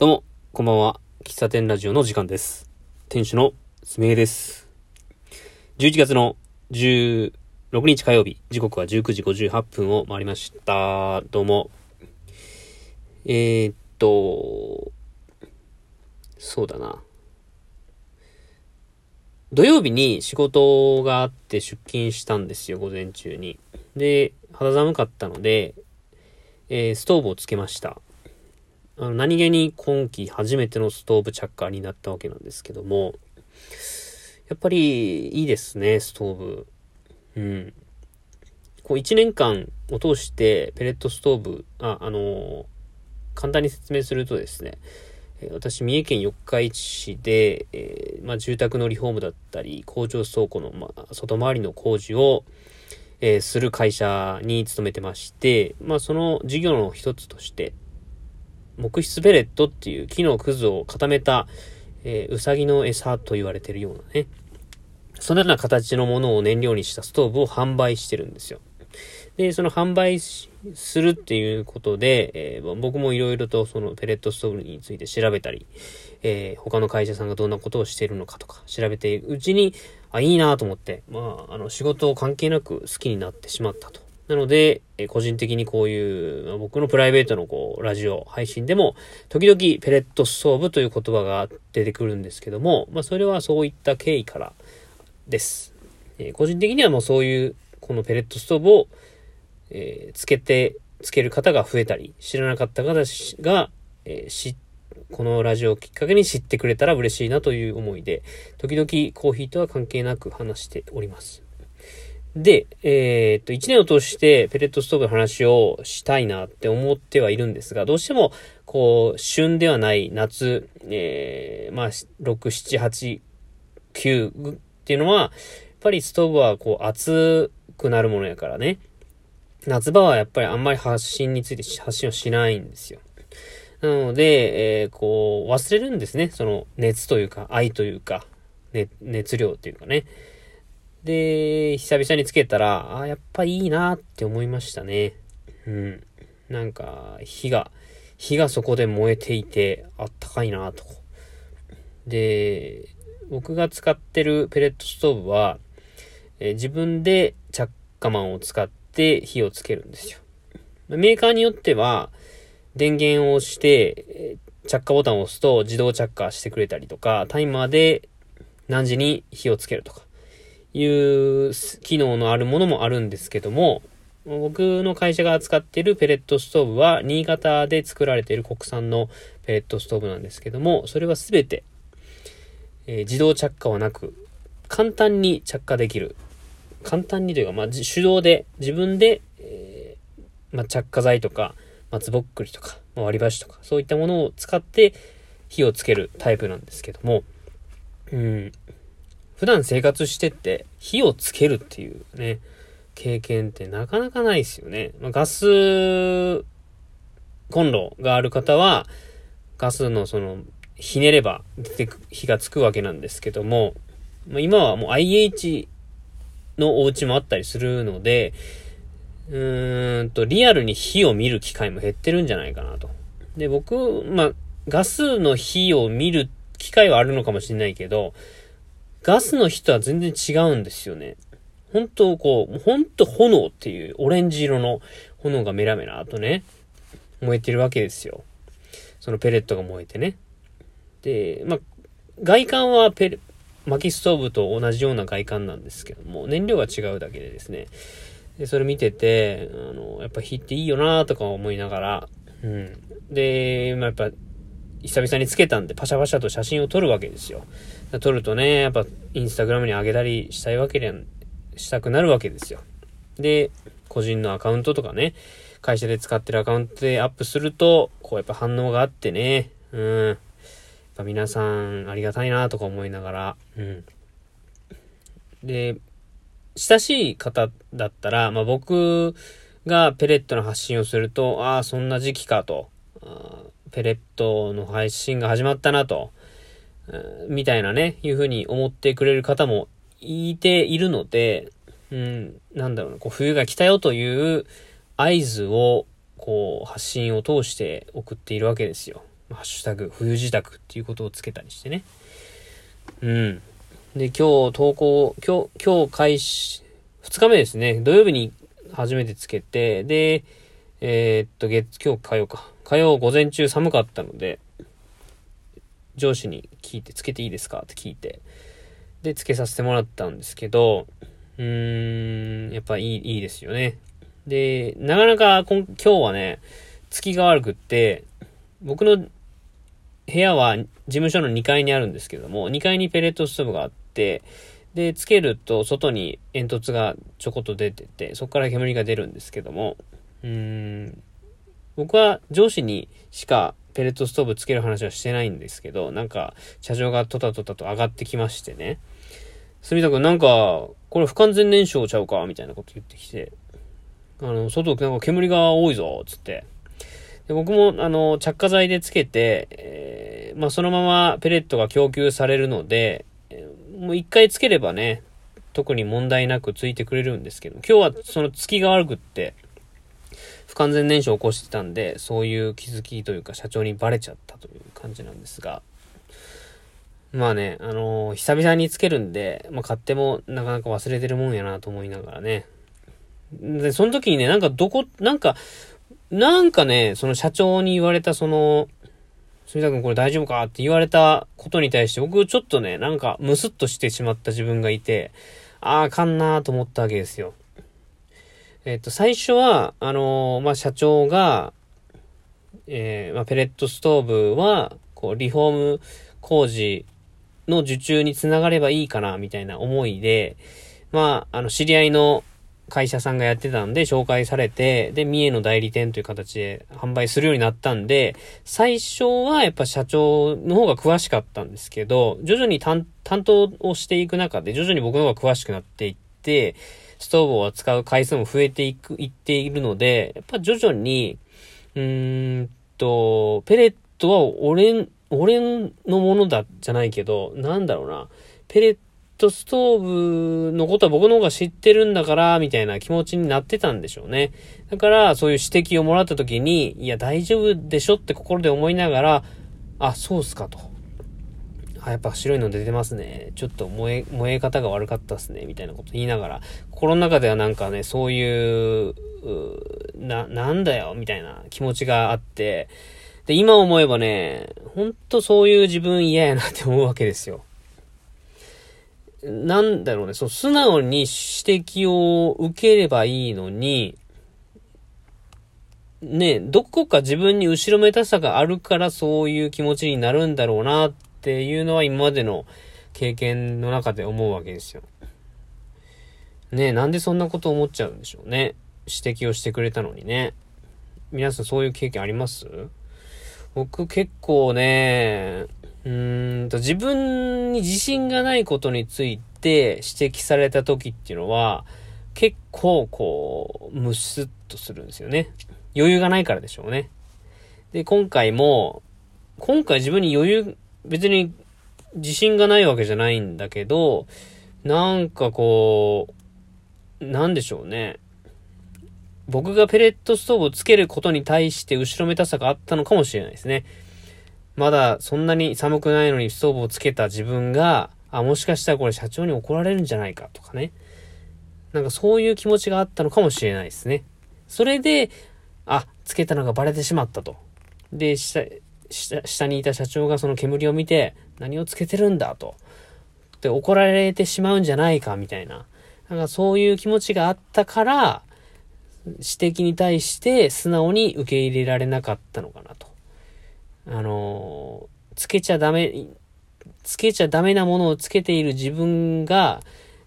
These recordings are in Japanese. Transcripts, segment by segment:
どうも、こんばんは。喫茶店ラジオの時間です。店主のすみえです。11月の16日火曜日、時刻は19時58分を回りました。どうも。えー、っと、そうだな。土曜日に仕事があって出勤したんですよ、午前中に。で、肌寒かったので、えーストーブをつけました。あの何気に今季初めてのストーブ着火になったわけなんですけども、やっぱりいいですね、ストーブ。うん。こう1年間を通してペレットストーブ、あ、あのー簡単に説明するとですね、私、三重県四日市市で、えーまあ、住宅のリフォームだったり、工場倉庫の、まあ、外回りの工事を、えーする会社に勤めてまして、まあ、その事業の一つとして、木質ペレットっていう木のくずを固めた、えー、うさぎの餌と言われてるようなね、そのような形のものを燃料にしたストーブを販売してるんですよ。で、その販売するっていうことで、えー僕もいろいろとそのペレットストーブについて調べたり、えー他の会社さんがどんなことをしているのかとか調べているうちに、あ、いいなと思って、まあ、あの、仕事を関係なく好きになってしまったと。なので、え個人的にこういう、まあ僕のプライベートのこう、ラジオ配信でも、時々ペレットストーブという言葉が出てくるんですけども、まあ、それはそういった経緯からです。え個人的にはもうそういう、このペレットストーブを、えーつけて、つける方が増えたり、知らなかった方が、えーし、このラジオをきっかけに知ってくれたら嬉しいなという思いで、時々コーヒーとは関係なく話しております。で、えーっと、一年を通してペレットストーブの話をしたいなって思ってはいるんですが、どうしても、こう、旬ではない夏、えー、まあ、6、7、8、9っていうのは、やっぱりストーブはこう、熱くなるものやからね。夏場はやっぱりあんまり発信について発信をしないんですよ。なので、えーこう、忘れるんですね。その熱というか、愛というか、ね、熱量というかね。で、久々につけたら、あやっぱいいなって思いましたね。うん。なんか、火が、火がそこで燃えていて、あったかいなと。で、僕が使ってるペレットストーブは、え自分で着火マンを使って火をつけるんですよ。メーカーによっては、電源を押して、着火ボタンを押すと自動着火してくれたりとか、タイマーで何時に火をつけるとか、いう機能のあるものもあるんですけども、僕の会社が扱っているペレットストーブは、新潟で作られている国産のペレットストーブなんですけども、それはすべて、えー自動着火はなく、簡単に着火できる。簡単にというか、まあ、手動で、自分で、えーまあ、着火剤とか、松ぼっくりとか、まあ割り箸とか、そういったものを使って火をつけるタイプなんですけども、うん、普段生活してって火をつけるっていうね、経験ってなかなかないですよね。まあ、ガスコンロがある方は、ガスのその、ひねれば出てく火がつくわけなんですけども、まあ、今はもう IH のお家もあったりするので、うーんと、リアルに火を見る機会も減ってるんじゃないかなと。で、僕、まあ、ガスの火を見る機会はあるのかもしれないけど、ガスの火とは全然違うんですよね。本当こう、本当炎っていうオレンジ色の炎がメラメラとね、燃えてるわけですよ。そのペレットが燃えてね。で、まあ、外観はペレ、薪ストーブと同じような外観なんですけども、燃料が違うだけでですね。で、それ見てて、あの、やっぱ火っていいよなとか思いながら、うん。で、まあ、やっぱ、久々につけたんで、パシャパシャと写真を撮るわけですよ。撮るとね、やっぱ、インスタグラムに上げたりしたいわけで、したくなるわけですよ。で、個人のアカウントとかね、会社で使ってるアカウントでアップすると、こうやっぱ反応があってね、うん。やっぱ皆さんありがたいなとか思いながら、うん。で、親しい方だったら、まあ、僕がペレットの発信をすると、ああ、そんな時期かと、ペレットの配信が始まったなと、みたいなね、いうふうに思ってくれる方もいているので、うん、なんだろうな、こう冬が来たよという合図を、こう発信を通して送っているわけですよ。ハッシュタグ、冬自宅っていうことをつけたりしてね。うん。で、今日投稿、今日、今日開始、2日目ですね。土曜日に初めてつけて、で、えー、っと、月、今日火曜か。火曜午前中寒かったので、上司に聞いて、つけていいですか？って聞いて、で、つけさせてもらったんですけど、うーん、やっぱいい、いいですよね。で、なかなか今今日はね、月が悪くって、僕の部屋は事務所の2階にあるんですけども、2階にペレットストーブがあって、で、つけると外に煙突がちょこっと出てて、そこから煙が出るんですけども、うーん、僕は上司にしかペレットストーブつける話はしてないんですけど、なんか、社長がトタトタと上がってきましてね。住田くんなんか、これ不完全燃焼ちゃうかみたいなこと言ってきて、あの、外なんか煙が多いぞつって。で僕も、あの、着火剤でつけて、えー、まあ、そのままペレットが供給されるので、えー、もう一回つければね、特に問題なくついてくれるんですけど、今日はその月が悪くって、不完全燃焼を起こしてたんで、そういう気づきというか社長にバレちゃったという感じなんですが、まあね、あのー、久々につけるんで、まあ買ってもなかなか忘れてるもんやなと思いながらね。で、その時にね、なんかどこ、なんか、なんかね、その社長に言われたその、住田君これ大丈夫かって言われたことに対して僕ちょっとね、なんかムスッとしてしまった自分がいて、ああ、あかんなーと思ったわけですよ。えっと、最初は、あのー、まあ、社長が、えー、まあ、ペレットストーブは、こう、リフォーム工事の受注につながればいいかな、みたいな思いで、まあ、あの、知り合いの会社さんがやってたんで、紹介されて、で、三重の代理店という形で販売するようになったんで、最初はやっぱ社長の方が詳しかったんですけど、徐々に担当をしていく中で、徐々に僕の方が詳しくなっていって、ストーブを扱う回数も増えていく、いっているので、やっぱ徐々に、うーんと、ペレットは俺、俺のものだ、じゃないけど、なんだろうな。ペレットストーブのことは僕の方が知ってるんだから、みたいな気持ちになってたんでしょうね。だから、そういう指摘をもらった時に、いや、大丈夫でしょって心で思いながら、あ、そうっすかと。あ、やっぱ白いの出てますね。ちょっと燃え、燃え方が悪かったっすね。みたいなこと言いながら、心の中ではなんかね、そういう、うな、なんだよ、みたいな気持ちがあって、で、今思えばね、ほんとそういう自分嫌やなって思うわけですよ。なんだろうね、そう、素直に指摘を受ければいいのに、ね、どこか自分に後ろめたさがあるからそういう気持ちになるんだろうなっっていうのは今までの経験の中で思うわけですよ。ねえ、なんでそんなこと思っちゃうんでしょうね。指摘をしてくれたのにね。皆さんそういう経験あります？僕結構ね、うーんと自分に自信がないことについて指摘された時っていうのは結構こう、ムスッとするんですよね。余裕がないからでしょうね。で、今回も、今回自分に余裕別に自信がないわけじゃないんだけど、なんかこう、なんでしょうね。僕がペレットストーブをつけることに対して後ろめたさがあったのかもしれないですね。まだそんなに寒くないのにストーブをつけた自分が、あ、もしかしたらこれ社長に怒られるんじゃないかとかね。なんかそういう気持ちがあったのかもしれないですね。それで、あ、つけたのがバレてしまったと。で、下、にいた社長がその煙を見て、何をつけてるんだと。で、怒られてしまうんじゃないか、みたいな。なんかそういう気持ちがあったから、指摘に対して素直に受け入れられなかったのかなと。あのつけちゃダメ、つけちゃダメなものをつけている自分が、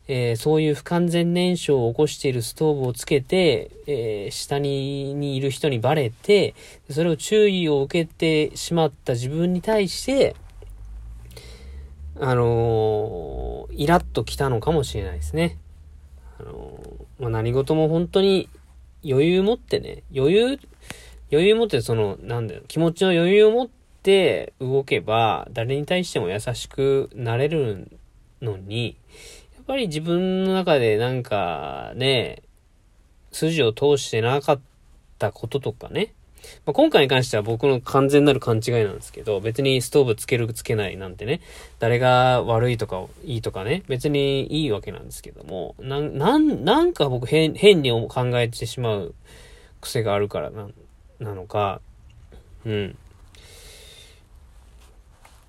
えー、そういう不完全燃焼を起こしているストーブをつけて、えー、下ににいる人にバレて、それを注意を受けてしまった自分に対して、あのー、イラッときたのかもしれないですね。あのまあ、何事も本当に余裕持ってね、余裕、余裕持ってその、なんだよ、気持ちの余裕を持って動けば、誰に対しても優しくなれるのに、っぱり自分の中でなんかね、筋を通してなかったこととかね、まあ、今回に関しては僕の完全なる勘違いなんですけど、別にストーブつけるつけないなんてね、誰が悪いとかいいとかね、別にいいわけなんですけども、なん、なん、なんか僕変、変に考えてしまう癖があるからな、なのか、うん。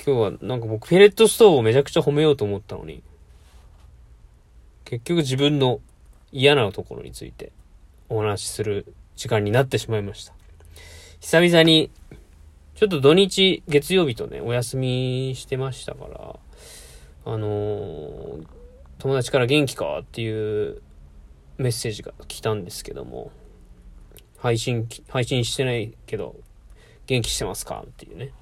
今日はなんか僕ペレットストーブをめちゃくちゃ褒めようと思ったのに、結局自分の嫌なところについてお話しする時間になってしまいました。久々に、ちょっと土日、月曜日とね、お休みしてましたから、あのー、友達から元気かっていうメッセージが来たんですけども、配信、配信してないけど、元気してますかっていうね。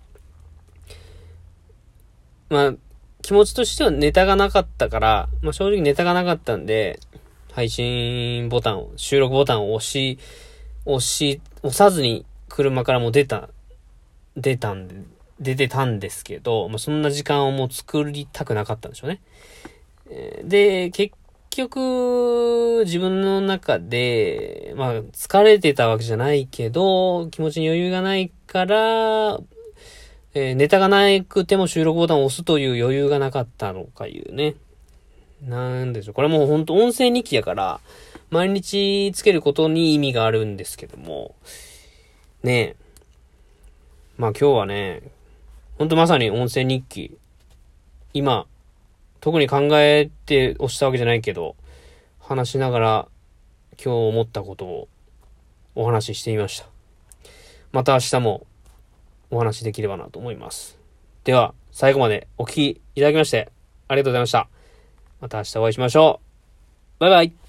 まあ、気持ちとしてはネタがなかったから、まあ正直ネタがなかったんで、配信ボタンを、収録ボタンを押し、押し、押さずに車からも出た、出たんで、出てたんですけど、まあ、そんな時間をもう作りたくなかったんでしょうね。で、結局、自分の中で、まあ、疲れてたわけじゃないけど、気持ちに余裕がないから、えー、ネタがなくても収録ボタンを押すという余裕がなかったのかいうね。なんでしょう。これもうほんと音声日記やから、毎日つけることに意味があるんですけども、ねえ。まあ今日はね、ほんとまさに音声日記。今、特に考えて押したわけじゃないけど、話しながら今日思ったことをお話ししてみました。また明日もお話しできればなと思います。では、最後までお聴きいただきまして、ありがとうございました。また明日お会いしましょう。バイバイ。